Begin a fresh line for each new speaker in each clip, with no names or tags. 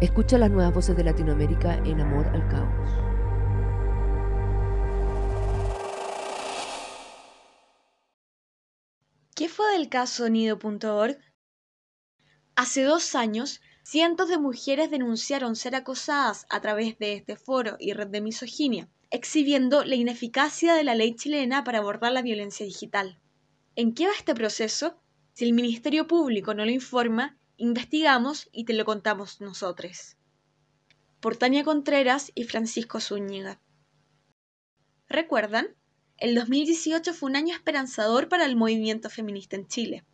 Escucha las nuevas voces de Latinoamérica en Amor al Caos.
¿Qué fue del caso Nido.org? Hace dos años, cientos de mujeres denunciaron ser acosadas a través de este foro y red de misoginia, exhibiendo la ineficacia de la ley chilena para abordar la violencia digital. ¿En qué va este proceso? Si el Ministerio Público no lo informa, investigamos y te lo contamos nosotros. Por Tania Contreras y Francisco Zúñiga. ¿Recuerdan? El 2018 fue un año esperanzador para el movimiento feminista en Chile.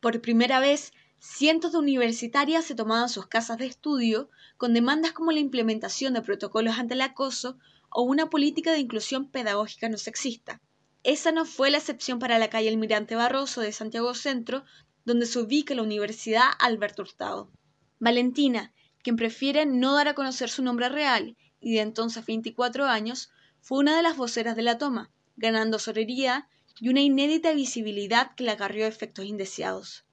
Por primera vez, cientos de universitarias se tomaban sus casas de estudio con demandas como la implementación de protocolos ante el acoso o una política de inclusión pedagógica no sexista. Esa no fue la excepción para la calle Almirante Barroso de Santiago Centro, donde se ubica la Universidad Alberto Hurtado. Valentina, quien prefiere no dar a conocer su nombre real y de entonces 24 años, fue una de las voceras de la toma, ganando sorería y una inédita visibilidad que le acarrió efectos indeseados.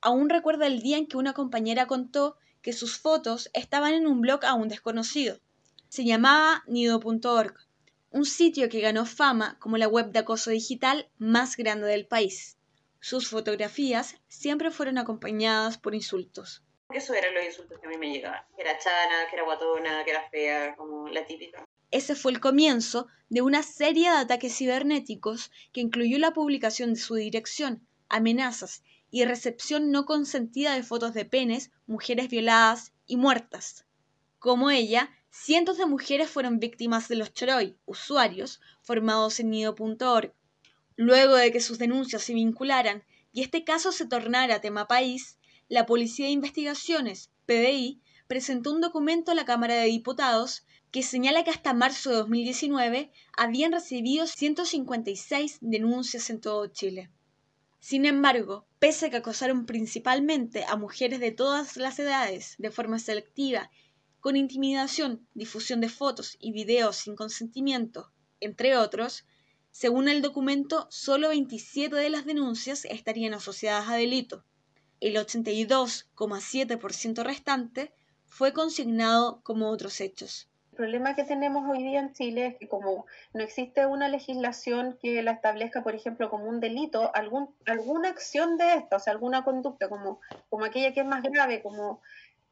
Aún recuerda el día en que una compañera contó que sus fotos estaban en un blog aún desconocido. Se llamaba nido.org, un sitio que ganó fama como la web de acoso digital más grande del país. Sus fotografías siempre fueron acompañadas por insultos.
Eso eran los insultos que a mí me llegaban. Que era chana, que era guatona, que era fea, como la típica.
Ese fue el comienzo de una serie de ataques cibernéticos que incluyó la publicación de su dirección, amenazas y recepción no consentida de fotos de penes, mujeres violadas y muertas. Como ella, cientos de mujeres fueron víctimas de los choroi, usuarios formados en nido.org. Luego de que sus denuncias se vincularan y este caso se tornara tema país, la Policía de Investigaciones, PDI, presentó un documento a la Cámara de Diputados que señala que hasta marzo de 2019 habían recibido 156 denuncias en todo Chile. Sin embargo, pese a que acosaron principalmente a mujeres de todas las edades de forma selectiva, con intimidación, difusión de fotos y videos sin consentimiento, entre otros, según el documento, solo 27 de las denuncias estarían asociadas a delito. El 82,7% restante fue consignado como otros hechos.
El problema que tenemos hoy día en Chile es que como no existe una legislación que la establezca, por ejemplo, como un delito, algún, alguna acción de esta, o sea, alguna conducta, como, como aquella que es más grave, como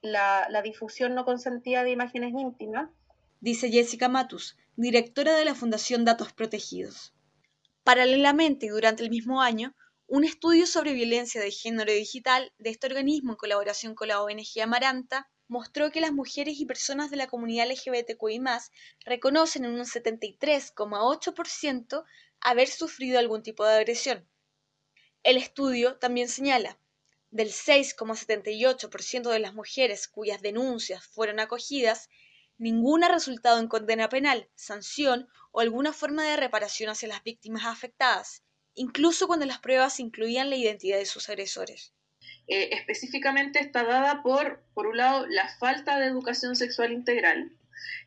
la, la difusión no consentida de imágenes íntimas.
Dice Jessica Matus, directora de la Fundación Datos Protegidos. Paralelamente y durante el mismo año, un estudio sobre violencia de género digital de este organismo en colaboración con la ONG Amaranta mostró que las mujeres y personas de la comunidad LGBTQI reconocen en un 73,8% haber sufrido algún tipo de agresión. El estudio también señala, del 6,78% de las mujeres cuyas denuncias fueron acogidas, ninguna ha resultado en condena penal, sanción o alguna forma de reparación hacia las víctimas afectadas, incluso cuando las pruebas incluían la identidad de sus agresores.
Eh, específicamente está dada por, por un lado, la falta de educación sexual integral,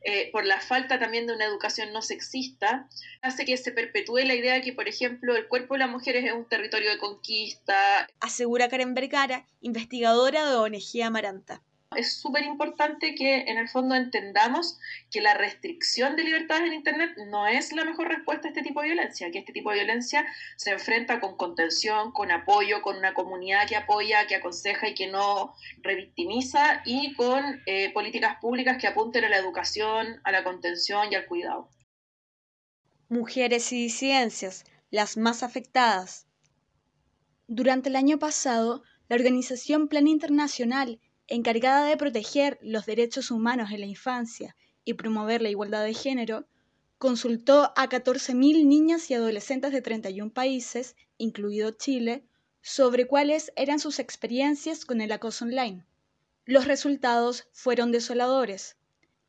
eh, por la falta también de una educación no sexista, hace que se perpetúe la idea de que, por ejemplo, el cuerpo de las mujeres es un territorio de conquista.
Asegura Karen Vergara, investigadora de ONG Amaranta
es súper importante que en el fondo entendamos que la restricción de libertades en Internet no es la mejor respuesta a este tipo de violencia, que este tipo de violencia se enfrenta con contención, con apoyo, con una comunidad que apoya, que aconseja y que no revictimiza y con eh, políticas públicas que apunten a la educación, a la contención y al cuidado.
Mujeres y disidencias, las más afectadas. Durante el año pasado, la organización Plan Internacional encargada de proteger los derechos humanos en la infancia y promover la igualdad de género, consultó a 14.000 niñas y adolescentes de 31 países, incluido Chile, sobre cuáles eran sus experiencias con el acoso online. Los resultados fueron desoladores.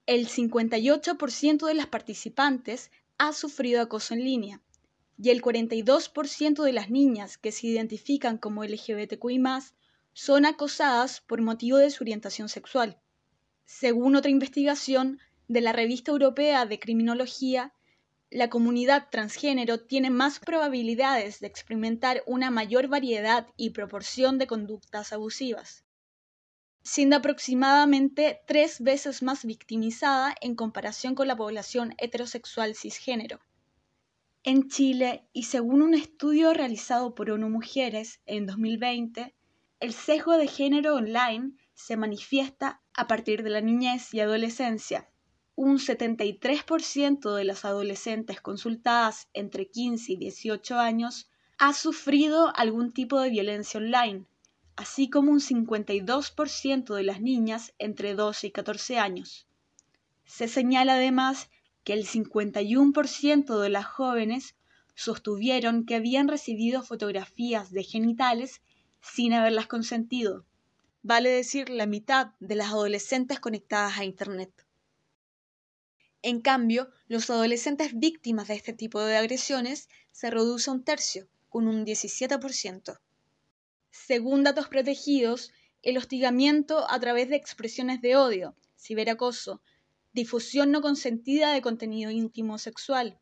El 58% de las participantes ha sufrido acoso en línea y el 42% de las niñas que se identifican como LGBTQI son acosadas por motivo de su orientación sexual. Según otra investigación de la Revista Europea de Criminología, la comunidad transgénero tiene más probabilidades de experimentar una mayor variedad y proporción de conductas abusivas. siendo aproximadamente tres veces más victimizada en comparación con la población heterosexual cisgénero. En Chile, y según un estudio realizado por ONU Mujeres en 2020, el sesgo de género online se manifiesta a partir de la niñez y adolescencia. Un 73% de las adolescentes consultadas entre 15 y 18 años ha sufrido algún tipo de violencia online, así como un 52% de las niñas entre 12 y 14 años. Se señala además que el 51% de las jóvenes sostuvieron que habían recibido fotografías de genitales sin haberlas consentido, vale decir la mitad de las adolescentes conectadas a Internet. En cambio, los adolescentes víctimas de este tipo de agresiones se reduce a un tercio, con un 17%. Según datos protegidos, el hostigamiento a través de expresiones de odio, ciberacoso, difusión no consentida de contenido íntimo sexual,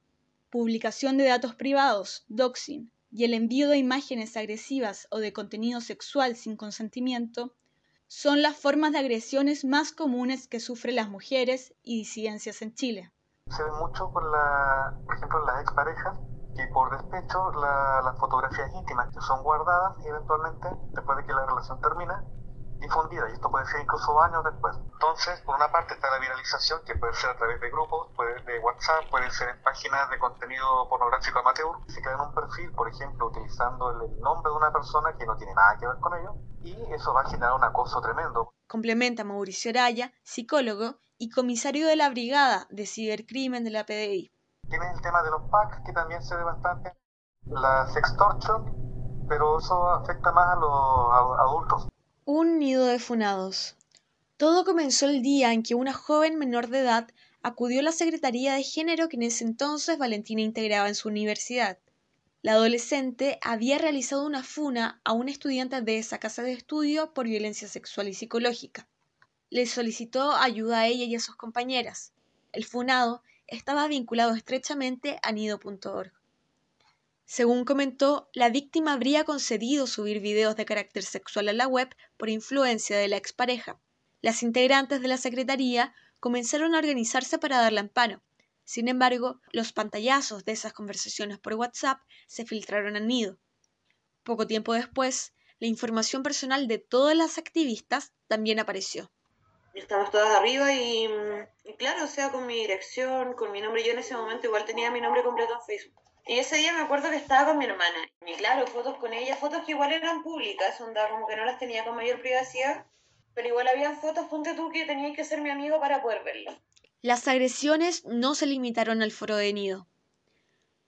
publicación de datos privados, doxing, y el envío de imágenes agresivas o de contenido sexual sin consentimiento son las formas de agresiones más comunes que sufren las mujeres y disidencias en Chile.
Se ve mucho por, la, por ejemplo, las exparejas y por despecho las fotografías íntimas que son guardadas y eventualmente, después de que la relación termina, difundida y esto puede ser incluso años después. Entonces, por una parte está la viralización que puede ser a través de grupos, puede de WhatsApp, puede ser en páginas de contenido pornográfico amateur. Se crea un perfil, por ejemplo, utilizando el nombre de una persona que no tiene nada que ver con ello y eso va a generar un acoso tremendo.
Complementa Mauricio Araya, psicólogo y comisario de la Brigada de Cibercrimen de la PDI.
Tienes el tema de los packs que también se ve bastante, la sextortion, pero eso afecta más a los adultos.
Un nido de funados. Todo comenzó el día en que una joven menor de edad acudió a la Secretaría de Género que en ese entonces Valentina integraba en su universidad. La adolescente había realizado una funa a un estudiante de esa casa de estudio por violencia sexual y psicológica. Le solicitó ayuda a ella y a sus compañeras. El funado estaba vinculado estrechamente a nido.org. Según comentó, la víctima habría concedido subir videos de carácter sexual a la web por influencia de la expareja. Las integrantes de la Secretaría comenzaron a organizarse para darle amparo. Sin embargo, los pantallazos de esas conversaciones por WhatsApp se filtraron al nido. Poco tiempo después, la información personal de todas las activistas también apareció.
Estamos todas arriba y, y, claro, o sea, con mi dirección, con mi nombre, yo en ese momento igual tenía mi nombre completo en Facebook. Y ese día me acuerdo que estaba con mi hermana. Y claro, fotos con ella, fotos que igual eran públicas, onda como que no las tenía con mayor privacidad. Pero igual había fotos, ponte tú, que tenías que ser mi amigo para poder verlas.
Las agresiones no se limitaron al foro de nido.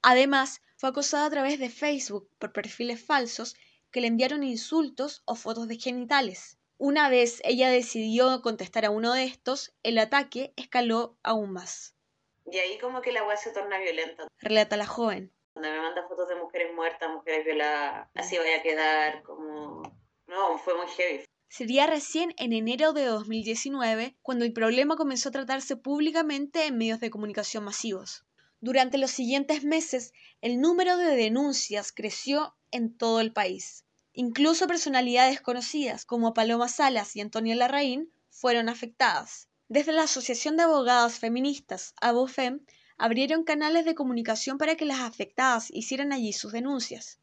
Además, fue acosada a través de Facebook por perfiles falsos que le enviaron insultos o fotos de genitales. Una vez ella decidió contestar a uno de estos, el ataque escaló aún más.
Y ahí como que la weá se torna violenta.
Relata la joven.
Cuando me manda fotos de mujeres muertas, mujeres violadas, así vaya a quedar como... No, fue muy heavy.
Sería recién en enero de 2019 cuando el problema comenzó a tratarse públicamente en medios de comunicación masivos. Durante los siguientes meses, el número de denuncias creció en todo el país. Incluso personalidades conocidas como Paloma Salas y Antonia Larraín fueron afectadas. Desde la Asociación de Abogadas Feministas, ABOFEM, abrieron canales de comunicación para que las afectadas hicieran allí sus denuncias.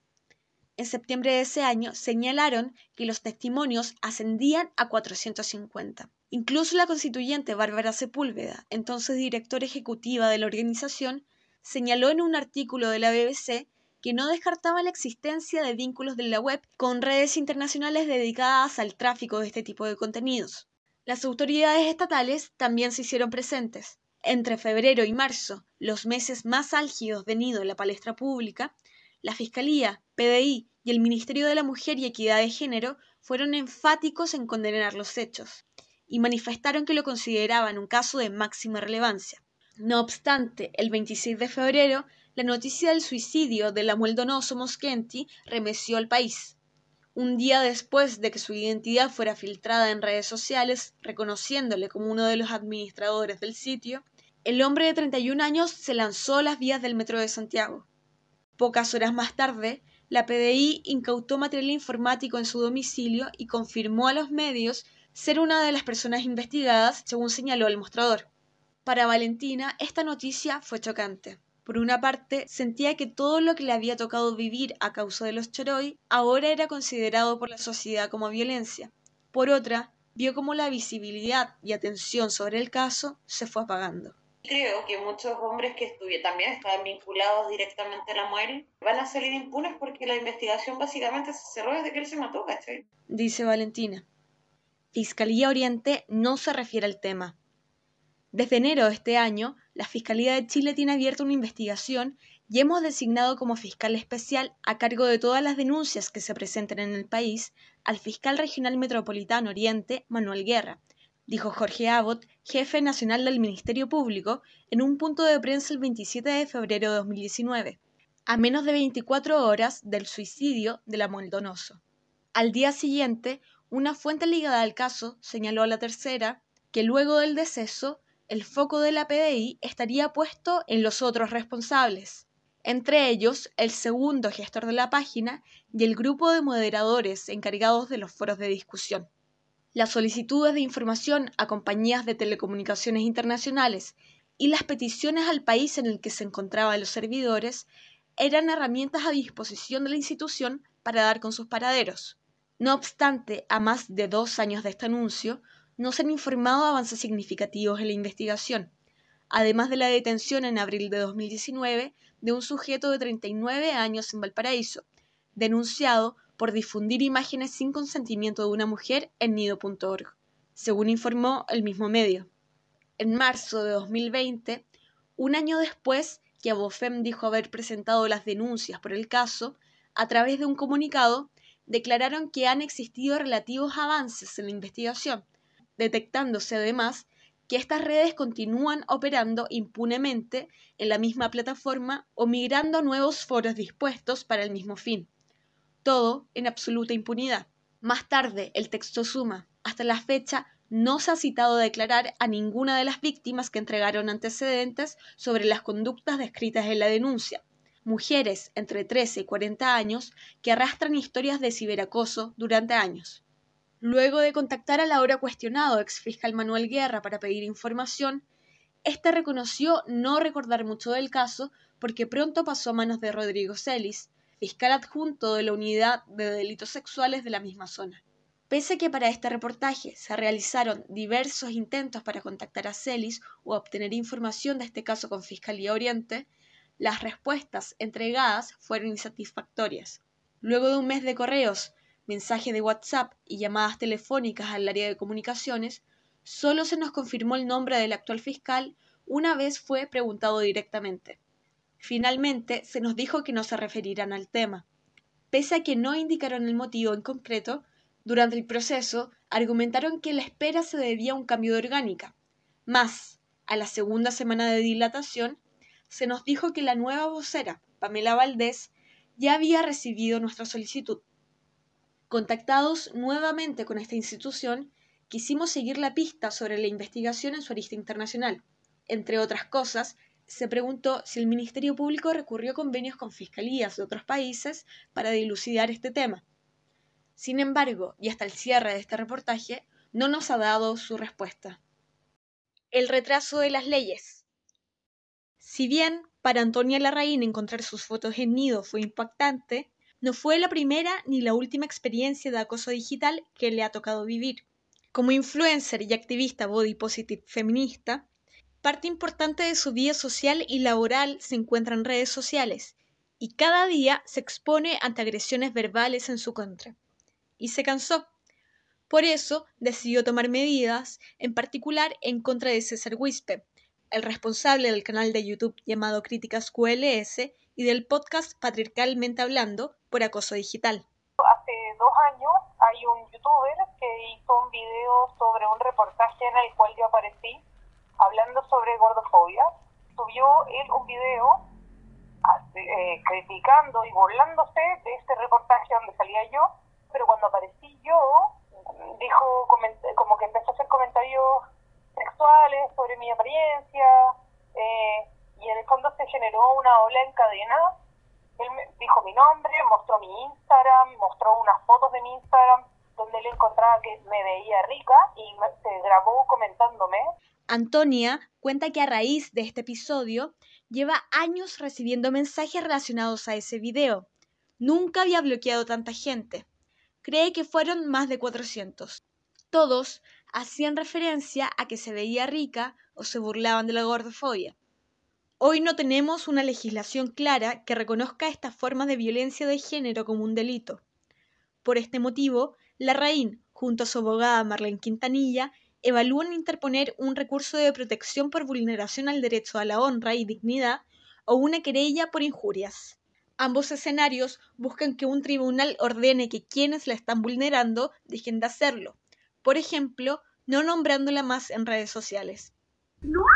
En septiembre de ese año señalaron que los testimonios ascendían a 450. Incluso la constituyente Bárbara Sepúlveda, entonces directora ejecutiva de la organización, señaló en un artículo de la BBC que no descartaba la existencia de vínculos de la web con redes internacionales dedicadas al tráfico de este tipo de contenidos. Las autoridades estatales también se hicieron presentes. Entre febrero y marzo, los meses más álgidos de nido en la palestra pública, la Fiscalía, PDI y el Ministerio de la Mujer y Equidad de Género fueron enfáticos en condenar los hechos y manifestaron que lo consideraban un caso de máxima relevancia. No obstante, el 26 de febrero, la noticia del suicidio de la Donoso Moschenti remeció al país. Un día después de que su identidad fuera filtrada en redes sociales, reconociéndole como uno de los administradores del sitio, el hombre de 31 años se lanzó a las vías del metro de Santiago. Pocas horas más tarde, la PDI incautó material informático en su domicilio y confirmó a los medios ser una de las personas investigadas, según señaló el mostrador. Para Valentina, esta noticia fue chocante. Por una parte, sentía que todo lo que le había tocado vivir a causa de los Choroy ahora era considerado por la sociedad como violencia. Por otra, vio cómo la visibilidad y atención sobre el caso se fue apagando.
Creo que muchos hombres que también estaban vinculados directamente a la muerte van a salir impunes porque la investigación básicamente se cerró desde que él se mató, ¿cachai?
Dice Valentina. Fiscalía Oriente no se refiere al tema. Desde enero de este año, la Fiscalía de Chile tiene abierta una investigación y hemos designado como fiscal especial a cargo de todas las denuncias que se presenten en el país al fiscal regional metropolitano Oriente, Manuel Guerra, dijo Jorge Abbott, jefe nacional del Ministerio Público, en un punto de prensa el 27 de febrero de 2019, a menos de 24 horas del suicidio de la Moldonoso. Al día siguiente, una fuente ligada al caso señaló a la tercera que luego del deceso, el foco de la PDI estaría puesto en los otros responsables, entre ellos el segundo gestor de la página y el grupo de moderadores encargados de los foros de discusión. Las solicitudes de información a compañías de telecomunicaciones internacionales y las peticiones al país en el que se encontraban los servidores eran herramientas a disposición de la institución para dar con sus paraderos. No obstante, a más de dos años de este anuncio, no se han informado avances significativos en la investigación, además de la detención en abril de 2019 de un sujeto de 39 años en Valparaíso, denunciado por difundir imágenes sin consentimiento de una mujer en nido.org, según informó el mismo medio. En marzo de 2020, un año después que Abofem dijo haber presentado las denuncias por el caso, a través de un comunicado, declararon que han existido relativos avances en la investigación, detectándose además que estas redes continúan operando impunemente en la misma plataforma o migrando a nuevos foros dispuestos para el mismo fin. Todo en absoluta impunidad. Más tarde, el texto suma, hasta la fecha no se ha citado a declarar a ninguna de las víctimas que entregaron antecedentes sobre las conductas descritas en la denuncia, mujeres entre 13 y 40 años que arrastran historias de ciberacoso durante años. Luego de contactar al ahora cuestionado ex fiscal Manuel Guerra para pedir información, este reconoció no recordar mucho del caso porque pronto pasó a manos de Rodrigo Celis, fiscal adjunto de la Unidad de Delitos Sexuales de la misma zona. Pese a que para este reportaje se realizaron diversos intentos para contactar a Celis o obtener información de este caso con Fiscalía Oriente, las respuestas entregadas fueron insatisfactorias. Luego de un mes de correos, mensaje de WhatsApp y llamadas telefónicas al área de comunicaciones, solo se nos confirmó el nombre del actual fiscal una vez fue preguntado directamente. Finalmente, se nos dijo que no se referirán al tema. Pese a que no indicaron el motivo en concreto, durante el proceso argumentaron que la espera se debía a un cambio de orgánica. Más, a la segunda semana de dilatación, se nos dijo que la nueva vocera, Pamela Valdés, ya había recibido nuestra solicitud. Contactados nuevamente con esta institución, quisimos seguir la pista sobre la investigación en su arista internacional. Entre otras cosas, se preguntó si el Ministerio Público recurrió a convenios con fiscalías de otros países para dilucidar este tema. Sin embargo, y hasta el cierre de este reportaje, no nos ha dado su respuesta. El retraso de las leyes. Si bien para Antonia Larraín encontrar sus fotos en Nido fue impactante, no fue la primera ni la última experiencia de acoso digital que le ha tocado vivir. Como influencer y activista body positive feminista, parte importante de su vida social y laboral se encuentra en redes sociales y cada día se expone ante agresiones verbales en su contra. Y se cansó. Por eso decidió tomar medidas, en particular en contra de César Wispe, el responsable del canal de YouTube llamado Críticas QLS y del podcast Patriarcalmente Hablando por Acoso Digital.
Hace dos años hay un youtuber que hizo un video sobre un reportaje en el cual yo aparecí hablando sobre gordofobia. Subió él un video eh, criticando y burlándose de este reportaje donde salía yo, pero cuando aparecí yo, dijo como que empezó a hacer comentarios sexuales, sobre mi apariencia, eh, y en el fondo se generó una ola en cadena. Él dijo mi nombre, mostró mi Instagram, mostró unas fotos de mi Instagram donde él encontraba que me veía rica y se grabó comentándome.
Antonia cuenta que a raíz de este episodio lleva años recibiendo mensajes relacionados a ese video. Nunca había bloqueado tanta gente. Cree que fueron más de 400. Todos hacían referencia a que se veía rica o se burlaban de la gordofobia. Hoy no tenemos una legislación clara que reconozca esta forma de violencia de género como un delito. Por este motivo, la RAIN, junto a su abogada Marlene Quintanilla, evalúan interponer un recurso de protección por vulneración al derecho a la honra y dignidad o una querella por injurias. Ambos escenarios buscan que un tribunal ordene que quienes la están vulnerando dejen de hacerlo, por ejemplo, no nombrándola más en redes sociales.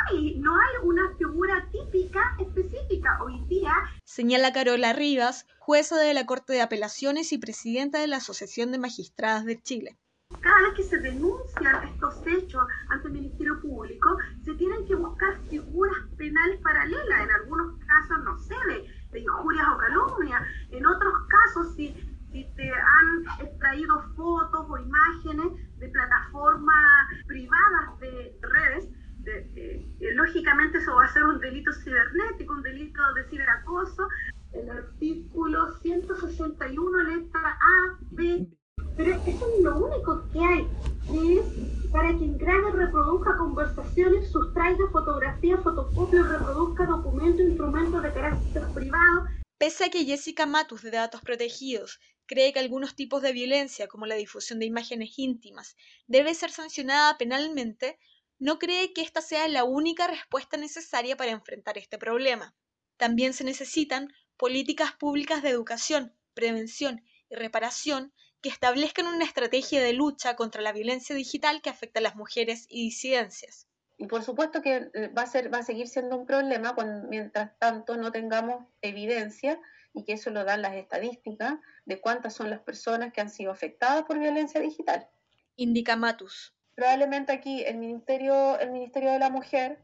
Hay, no hay una figura típica específica hoy día.
Señala Carola Rivas, jueza de la Corte de Apelaciones y presidenta de la Asociación de Magistradas de Chile.
Cada vez que se denuncian estos hechos ante el Ministerio Público, se tienen que buscar figuras penales paralelas. En algunos casos no se ve de injurias o calumnias. En otros casos, si, si te han extraído fotos o imágenes de plataformas privadas de redes, eh, lógicamente eso va a ser un delito cibernético, un delito de ciberacoso. El artículo 161, letra A, B. Pero eso es lo único que hay, es para quien grabe, reproduzca conversaciones, sustraiga fotografías, fotocopia reproduzca documentos, instrumentos de carácter privado.
Pese a que Jessica Matus de Datos Protegidos cree que algunos tipos de violencia, como la difusión de imágenes íntimas, debe ser sancionada penalmente, no cree que esta sea la única respuesta necesaria para enfrentar este problema. También se necesitan políticas públicas de educación, prevención y reparación que establezcan una estrategia de lucha contra la violencia digital que afecta a las mujeres y disidencias.
Y por supuesto que eh, va a, ser, va a seguir siendo un problema cuando, mientras tanto no tengamos evidencia y que eso lo dan las estadísticas de cuántas son las personas que han sido afectadas por violencia digital.
Indica Matus
probablemente aquí el Ministerio, el Ministerio de la Mujer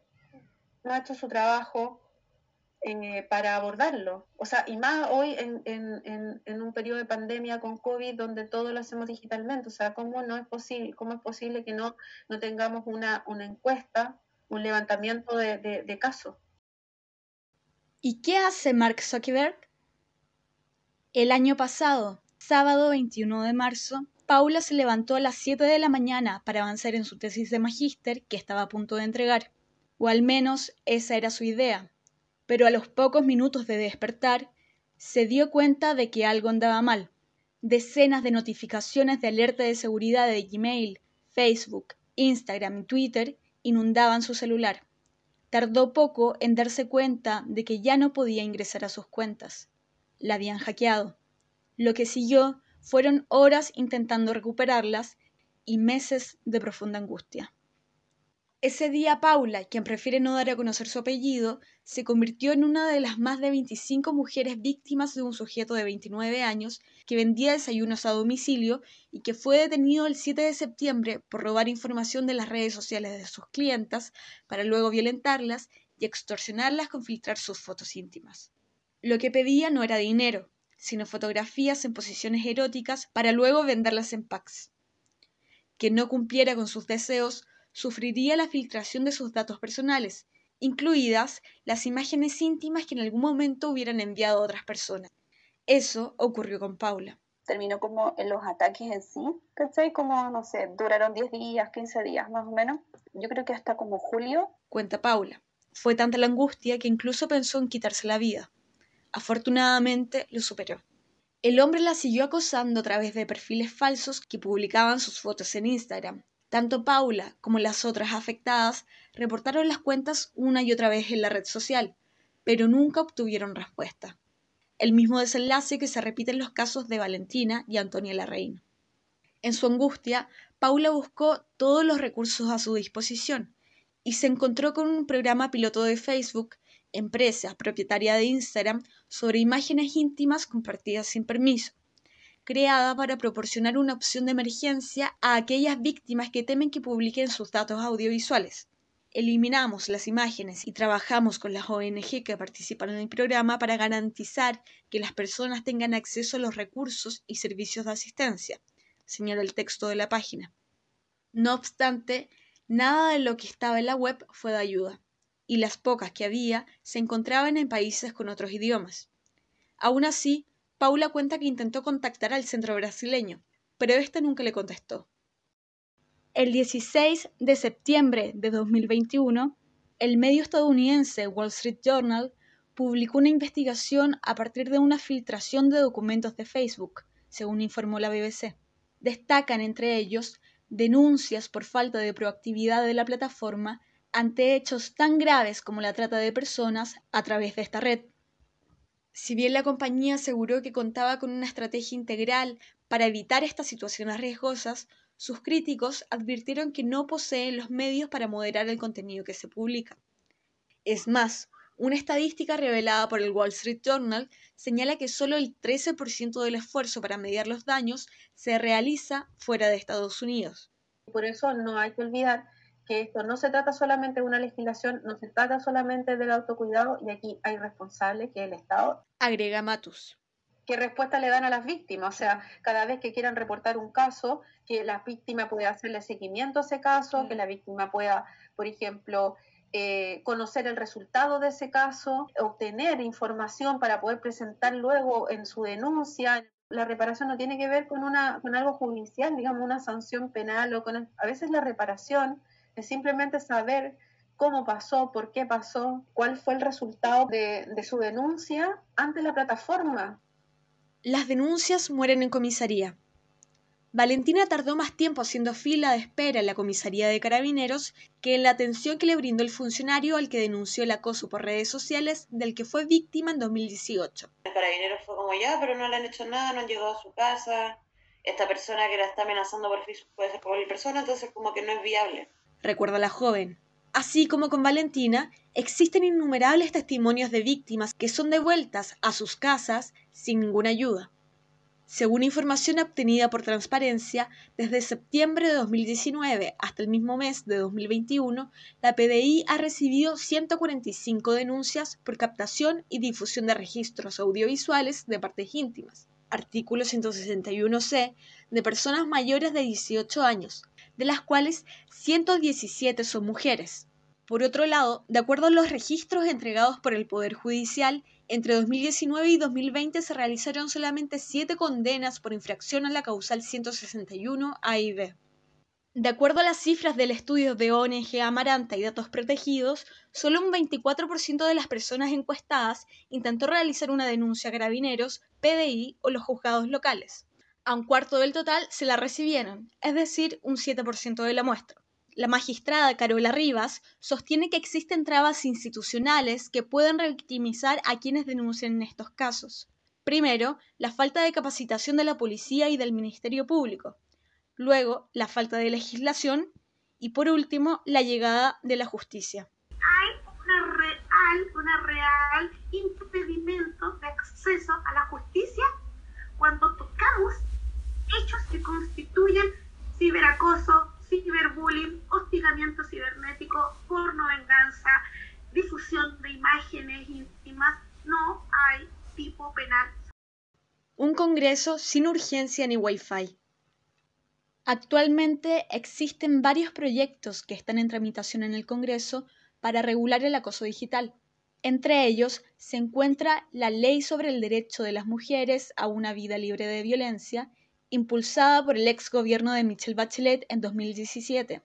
no ha hecho su trabajo eh, para abordarlo. O sea, y más hoy en, un periodo de pandemia con COVID donde todo lo hacemos digitalmente. O sea, ¿cómo, no es, posible, cómo es posible que no, no tengamos una, una encuesta, un levantamiento de, de, de casos?
¿Y qué hace Mark Zuckerberg? El año pasado, sábado 21 de marzo, Paula se levantó a las 7 de la mañana para avanzar en su tesis de magíster que estaba a punto de entregar. O al menos esa era su idea. Pero a los pocos minutos de despertar, se dio cuenta de que algo andaba mal. Decenas de notificaciones de alerta de seguridad de Gmail, Facebook, Instagram y Twitter inundaban su celular. Tardó poco en darse cuenta de que ya no podía ingresar a sus cuentas. La habían hackeado. Lo que siguió fueron horas intentando recuperarlas y meses de profunda angustia. Ese día Paula, quien prefiere no dar a conocer su apellido, se convirtió en una de las más de 25 mujeres víctimas de un sujeto de 29 años que vendía desayunos a domicilio y que fue detenido el 7 de septiembre por robar información de las redes sociales de sus clientas para luego violentarlas y extorsionarlas con filtrar sus fotos íntimas. Lo que pedía no era dinero, sino fotografías en posiciones eróticas para luego venderlas en packs. Quien no cumpliera con sus deseos sufriría la filtración de sus datos personales, incluidas las imágenes íntimas que en algún momento hubieran enviado a otras personas. Eso ocurrió con Paula.
Terminó como en los ataques en sí, ¿cachai? Como, no sé, duraron 10 días, 15 días más o menos. Yo creo que hasta como julio.
Cuenta Paula. Fue tanta la angustia que incluso pensó en quitarse la vida. Afortunadamente lo superó. El hombre la siguió acosando a través de perfiles falsos que publicaban sus fotos en Instagram. Tanto Paula como las otras afectadas reportaron las cuentas una y otra vez en la red social, pero nunca obtuvieron respuesta. El mismo desenlace que se repite en los casos de Valentina y Antonia Larraín. En su angustia, Paula buscó todos los recursos a su disposición y se encontró con un programa piloto de Facebook empresa propietaria de Instagram sobre imágenes íntimas compartidas sin permiso, creada para proporcionar una opción de emergencia a aquellas víctimas que temen que publiquen sus datos audiovisuales. Eliminamos las imágenes y trabajamos con las ONG que participan en el programa para garantizar que las personas tengan acceso a los recursos y servicios de asistencia. señala el texto de la página. No obstante, nada de lo que estaba en la web fue de ayuda, y las pocas que había se encontraban en países con otros idiomas. Aún así, Paula cuenta que intentó contactar al centro brasileño, pero éste nunca le contestó. El 16 de septiembre de 2021, el medio estadounidense Wall Street Journal publicó una investigación a partir de una filtración de documentos de Facebook, según informó la BBC. Destacan entre ellos denuncias por falta de proactividad de la plataforma ante hechos tan graves como la trata de personas a través de esta red. Si bien la compañía aseguró que contaba con una estrategia integral para evitar estas situaciones riesgosas, sus críticos advirtieron que no poseen los medios para moderar el contenido que se publica. Es más, una estadística revelada por el Wall Street Journal señala que solo el 13% del esfuerzo para mediar los daños se realiza fuera de Estados Unidos.
Por eso no hay que olvidar que esto no se trata solamente de una legislación, no se trata solamente del autocuidado y aquí hay responsable que es el Estado.
Agrega Matus.
¿Qué respuesta le dan a las víctimas? O sea, cada vez que quieran reportar un caso, que la víctima pueda hacerle seguimiento a ese caso, que la víctima pueda, por ejemplo, eh, conocer el resultado de ese caso, obtener información para poder presentar luego en su denuncia. La reparación no tiene que ver con, una, con algo judicial, digamos, una sanción penal o con... A veces la reparación es simplemente saber cómo pasó, por qué pasó, cuál fue el resultado de, de su denuncia ante la plataforma.
Las denuncias mueren en comisaría. Valentina tardó más tiempo haciendo fila de espera en la comisaría de carabineros que en la atención que le brindó el funcionario al que denunció el acoso por redes sociales del que fue víctima en 2018.
El carabinero fue como ya, pero no le han hecho nada, no han llegado a su casa. Esta persona que la está amenazando por Facebook puede ser cualquier persona, entonces como que no es viable.
Recuerda la joven. Así como con Valentina, existen innumerables testimonios de víctimas que son devueltas a sus casas sin ninguna ayuda. Según información obtenida por Transparencia, desde septiembre de 2019 hasta el mismo mes de 2021, la PDI ha recibido 145 denuncias por captación y difusión de registros audiovisuales de partes íntimas, artículo 161c, de personas mayores de 18 años, de las cuales 117 son mujeres. Por otro lado, de acuerdo a los registros entregados por el Poder Judicial, entre 2019 y 2020 se realizaron solamente siete condenas por infracción a la causal 161 A y B. De acuerdo a las cifras del estudio de ONG Amaranta y datos protegidos, solo un 24% de las personas encuestadas intentó realizar una denuncia a carabineros, PDI o los juzgados locales. A un cuarto del total se la recibieron, es decir, un 7% de la muestra. La magistrada Carola Rivas sostiene que existen trabas institucionales que pueden revictimizar a quienes denuncian en estos casos. Primero, la falta de capacitación de la policía y del Ministerio Público. Luego, la falta de legislación. Y por último, la llegada de la justicia.
Hay una real, una real impedimento de acceso a la justicia cuando tocamos hechos que constituyen ciberacoso, ciberbullying, hostigamiento cibernético, porno venganza, difusión de imágenes íntimas, no hay tipo penal.
Un Congreso sin urgencia ni Wi-Fi. Actualmente existen varios proyectos que están en tramitación en el Congreso para regular el acoso digital. Entre ellos se encuentra la Ley sobre el Derecho de las Mujeres a una Vida Libre de Violencia impulsada por el ex gobierno de Michelle Bachelet en 2017.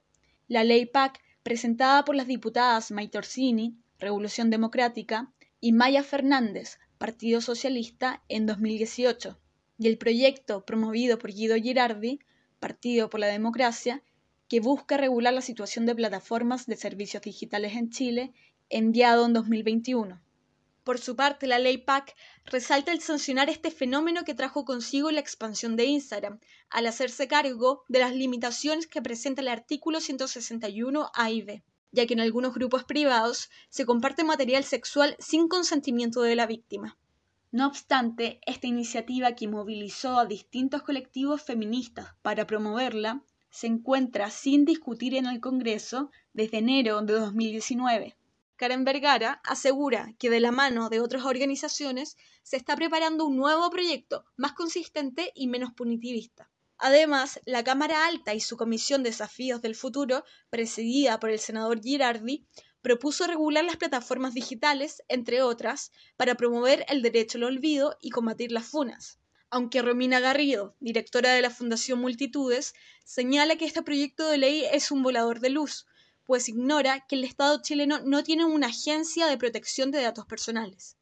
La ley PAC, presentada por las diputadas Maite Orsini, Revolución Democrática, y Maya Fernández, Partido Socialista, en 2018. Y el proyecto promovido por Guido Girardi, Partido por la Democracia, que busca regular la situación de plataformas de servicios digitales en Chile, enviado en 2021. Por su parte, la ley PAC resalta el sancionar este fenómeno que trajo consigo la expansión de Instagram, al hacerse cargo de las limitaciones que presenta el artículo 161 A y B, ya que en algunos grupos privados se comparte material sexual sin consentimiento de la víctima. No obstante, esta iniciativa que movilizó a distintos colectivos feministas para promoverla se encuentra sin discutir en el Congreso desde enero de 2019. Karen Vergara asegura que de la mano de otras organizaciones se está preparando un nuevo proyecto más consistente y menos punitivista. Además, la Cámara Alta y su Comisión de Desafíos del Futuro, presidida por el senador Girardi, propuso regular las plataformas digitales, entre otras, para promover el derecho al olvido y combatir las funas. Aunque Romina Garrido, directora de la Fundación Multitudes, señala que este proyecto de ley es un volador de luz, pues ignora que el Estado chileno no tiene una agencia de protección de datos personales.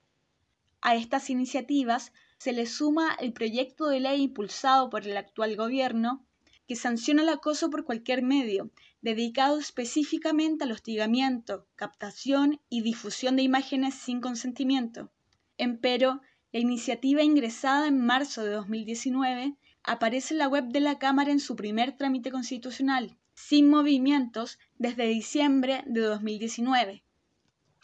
A estas iniciativas se le suma el proyecto de ley impulsado por el actual gobierno que sanciona el acoso por cualquier medio, dedicado específicamente al hostigamiento, captación y difusión de imágenes sin consentimiento. Empero, la iniciativa ingresada en marzo de 2019 aparece en la web de la Cámara en su primer trámite constitucional, sin movimientos desde diciembre de 2019.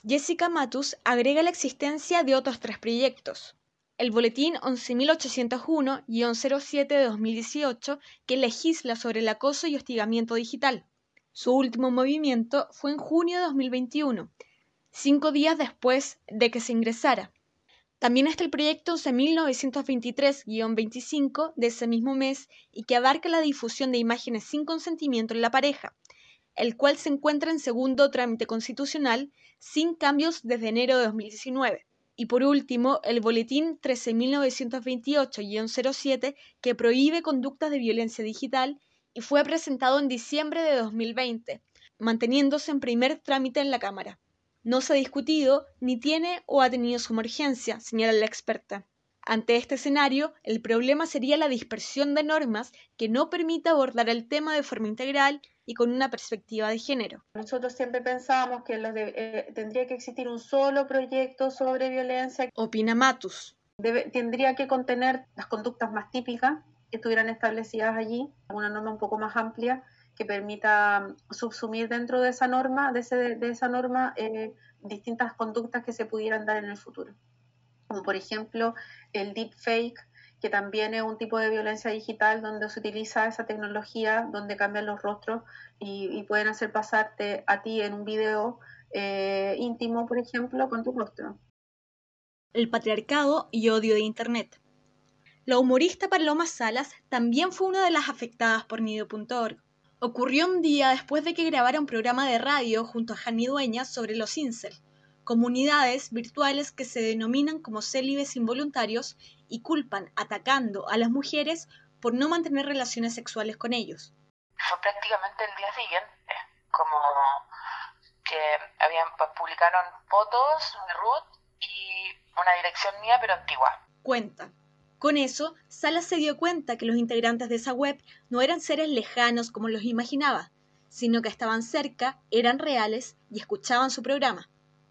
Jessica Matus agrega la existencia de otros tres proyectos, el Boletín 11.801-07 de 2018, que legisla sobre el acoso y hostigamiento digital. Su último movimiento fue en junio de 2021, cinco días después de que se ingresara. También está el proyecto 11.923-25 de ese mismo mes y que abarca la difusión de imágenes sin consentimiento en la pareja, el cual se encuentra en segundo trámite constitucional sin cambios desde enero de 2019. Y por último, el Boletín 13.928-07 que prohíbe conductas de violencia digital y fue presentado en diciembre de 2020, manteniéndose en primer trámite en la Cámara. No se ha discutido ni tiene o ha tenido su emergencia, señala la experta. Ante este escenario, el problema sería la dispersión de normas que no permita abordar el tema de forma integral y con una perspectiva de género.
Nosotros siempre pensábamos que eh, tendría que existir un solo proyecto sobre violencia.
Opina Matus.
tendría que contener las conductas más típicas que estuvieran establecidas allí, una norma un poco más amplia que permita subsumir dentro de esa norma, de, esa norma, eh, distintas conductas que se pudieran dar en el futuro. Como por ejemplo el deepfake, que también es un tipo de violencia digital donde se utiliza esa tecnología, donde cambian los rostros y, pueden hacer pasarte a ti en un video eh, íntimo, por ejemplo, con tu rostro.
El patriarcado y odio de Internet. La humorista Paloma Salas también fue una de las afectadas por Nido.org. Ocurrió un día después de que grabara un programa de radio junto a Jani Dueñas sobre los incel, comunidades virtuales que se denominan como célibes involuntarios y culpan atacando a las mujeres por no mantener relaciones sexuales con ellos.
Fue prácticamente el día siguiente, como que habían, pues, publicaron fotos de Ruth y una dirección mía pero antigua.
Cuenta. Con eso, Salas se dio cuenta que los integrantes de esa web no eran seres lejanos como los imaginaba, sino que estaban cerca, eran reales y escuchaban su programa.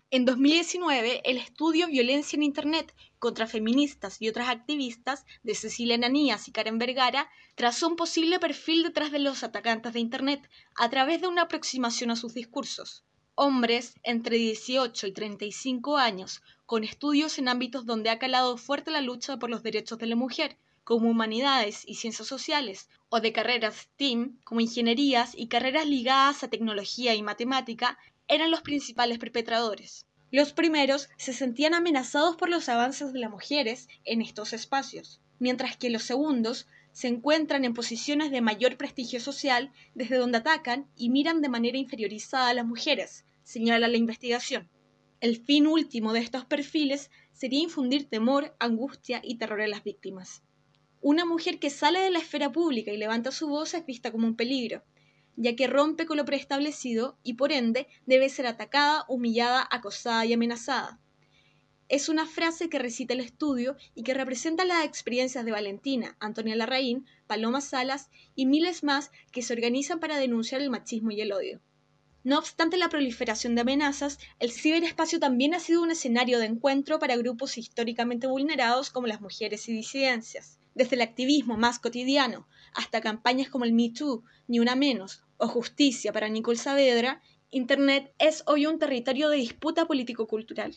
En 2019, el estudio Violencia en Internet contra feministas y otras activistas de Cecilia Nanías y Karen Vergara trazó un posible perfil detrás de los atacantes de Internet a través de una aproximación a sus discursos. Hombres entre 18 y 35 años, con estudios en ámbitos donde ha calado fuerte la lucha por los derechos de la mujer, como humanidades y ciencias sociales, o de carreras STEAM, como ingenierías y carreras ligadas a tecnología y matemática, eran los principales perpetradores. Los primeros se sentían amenazados por los avances de las mujeres en estos espacios, mientras que los segundos se encuentran en posiciones de mayor prestigio social desde donde atacan y miran de manera inferiorizada a las mujeres, señala la investigación. El fin último de estos perfiles sería infundir temor, angustia y terror en las víctimas. Una mujer que sale de la esfera pública y levanta su voz es vista como un peligro, ya que rompe con lo preestablecido y por ende debe ser atacada, humillada, acosada y amenazada. Es una frase que recita el estudio y que representa las experiencias de Valentina, Antonia Larraín, Paloma Salas y miles más que se organizan para denunciar el machismo y el odio. No obstante la proliferación de amenazas, el ciberespacio también ha sido un escenario de encuentro para grupos históricamente vulnerados como las mujeres y disidencias. Desde el activismo más cotidiano hasta campañas como el Me Too, Ni Una Menos o justicia para Nicole Saavedra, Internet es hoy un territorio de disputa político-cultural.